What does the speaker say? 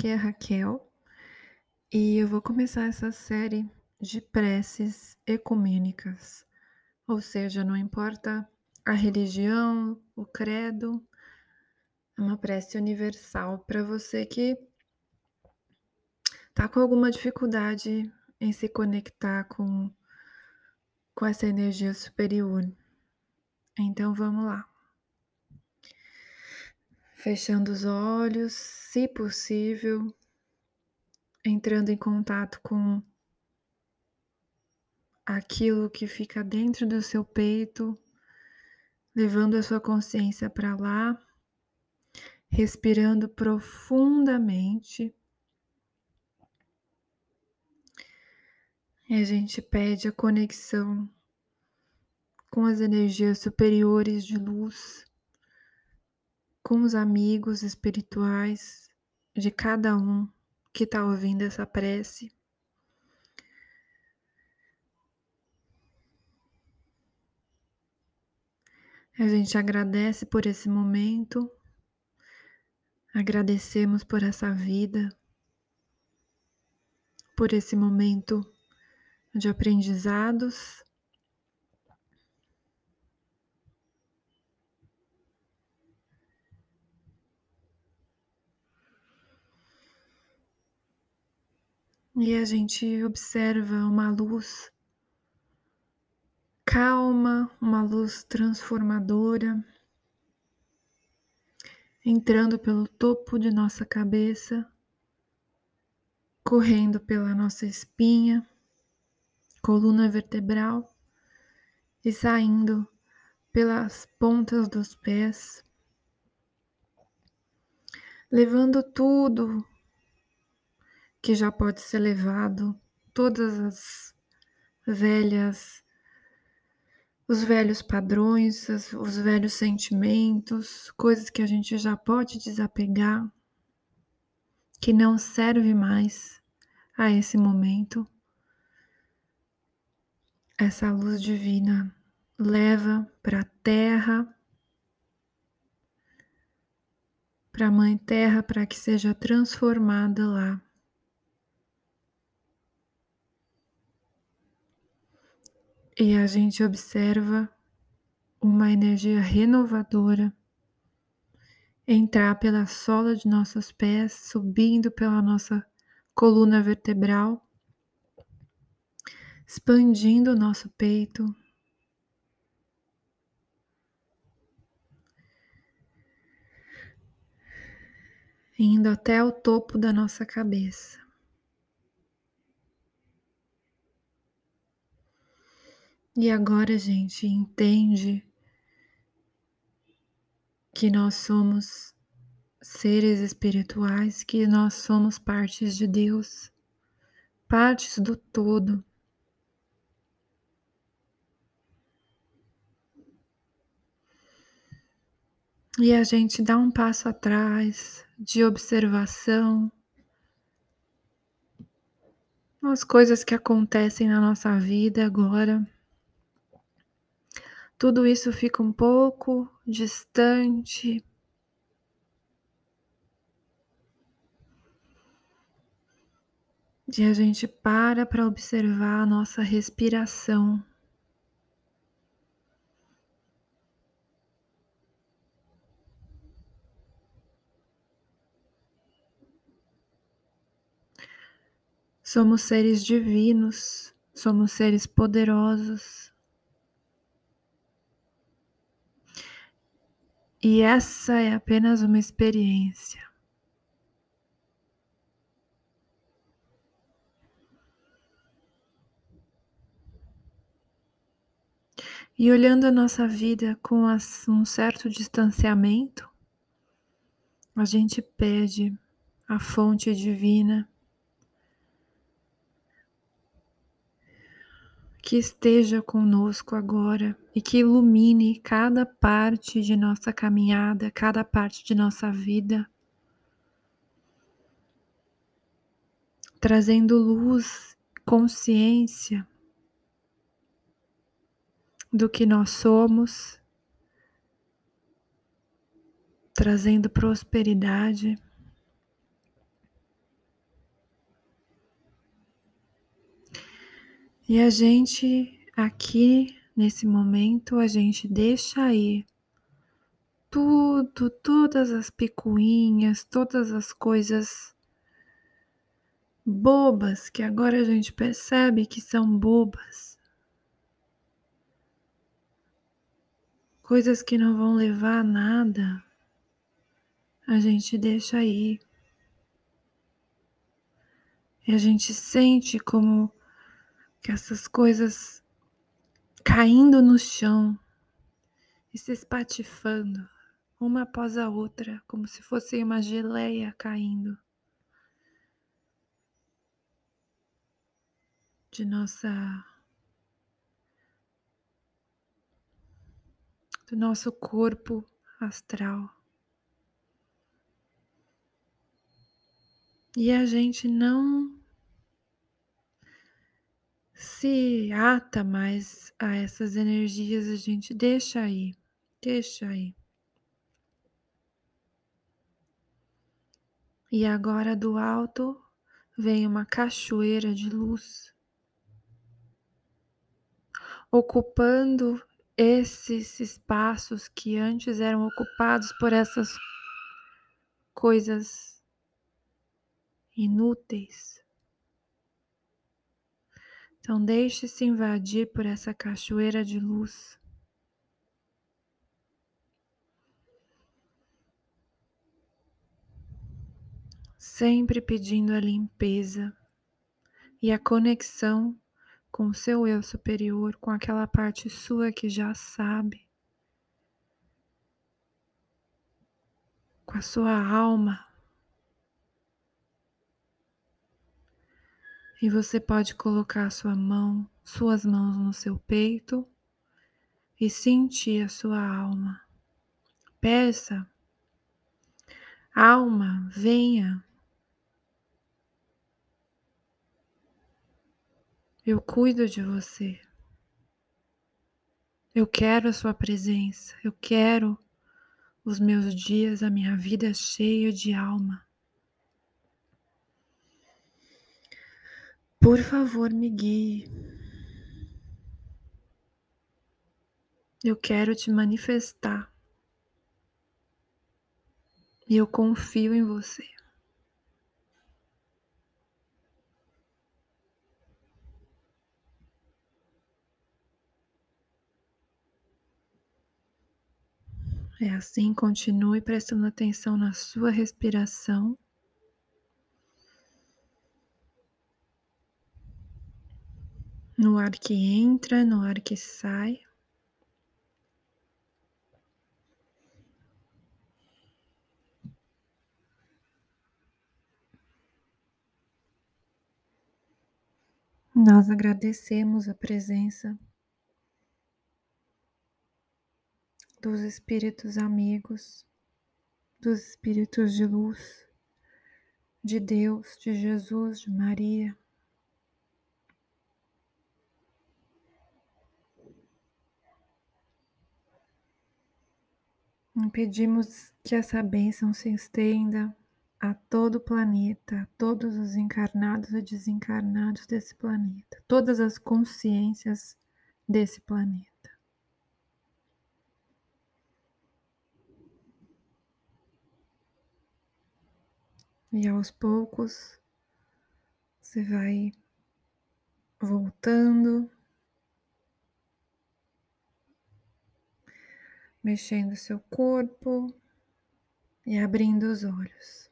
aqui é Raquel e eu vou começar essa série de preces ecumênicas, ou seja, não importa a religião, o credo, é uma prece universal para você que está com alguma dificuldade em se conectar com, com essa energia superior. Então vamos lá. Fechando os olhos, se possível, entrando em contato com aquilo que fica dentro do seu peito, levando a sua consciência para lá, respirando profundamente. E a gente pede a conexão com as energias superiores de luz, com os amigos espirituais de cada um que está ouvindo essa prece. A gente agradece por esse momento, agradecemos por essa vida, por esse momento de aprendizados. E a gente observa uma luz calma, uma luz transformadora entrando pelo topo de nossa cabeça, correndo pela nossa espinha, coluna vertebral e saindo pelas pontas dos pés, levando tudo que já pode ser levado, todas as velhas, os velhos padrões, os velhos sentimentos, coisas que a gente já pode desapegar, que não serve mais a esse momento. Essa luz divina leva para a terra, para a Mãe Terra, para que seja transformada lá. E a gente observa uma energia renovadora entrar pela sola de nossos pés, subindo pela nossa coluna vertebral, expandindo o nosso peito. Indo até o topo da nossa cabeça. E agora, gente, entende que nós somos seres espirituais, que nós somos partes de Deus, partes do todo. E a gente dá um passo atrás de observação as coisas que acontecem na nossa vida agora tudo isso fica um pouco distante. E a gente para para observar a nossa respiração. Somos seres divinos, somos seres poderosos. E essa é apenas uma experiência. E olhando a nossa vida com um certo distanciamento, a gente pede a fonte divina que esteja conosco agora e que ilumine cada parte de nossa caminhada, cada parte de nossa vida, trazendo luz, consciência do que nós somos, trazendo prosperidade. E a gente aqui nesse momento a gente deixa ir tudo, todas as picuinhas, todas as coisas bobas que agora a gente percebe que são bobas. Coisas que não vão levar a nada, a gente deixa aí. E a gente sente como que essas coisas caindo no chão e se espatifando uma após a outra, como se fosse uma geleia caindo de nossa do nosso corpo astral. E a gente não se ata mais a essas energias, a gente deixa aí, deixa aí. E agora do alto vem uma cachoeira de luz, ocupando esses espaços que antes eram ocupados por essas coisas inúteis. Então, deixe-se invadir por essa cachoeira de luz. Sempre pedindo a limpeza e a conexão com o seu eu superior, com aquela parte sua que já sabe, com a sua alma. E você pode colocar sua mão, suas mãos no seu peito e sentir a sua alma. Peça, alma, venha. Eu cuido de você. Eu quero a sua presença. Eu quero os meus dias, a minha vida cheia de alma. Por favor, me guie. Eu quero te manifestar. E eu confio em você. É assim, continue prestando atenção na sua respiração. No ar que entra, no ar que sai. Nós agradecemos a presença dos espíritos amigos, dos espíritos de luz, de Deus, de Jesus, de Maria. Pedimos que essa bênção se estenda a todo o planeta, a todos os encarnados e desencarnados desse planeta, todas as consciências desse planeta. E aos poucos você vai voltando mexendo seu corpo e abrindo os olhos.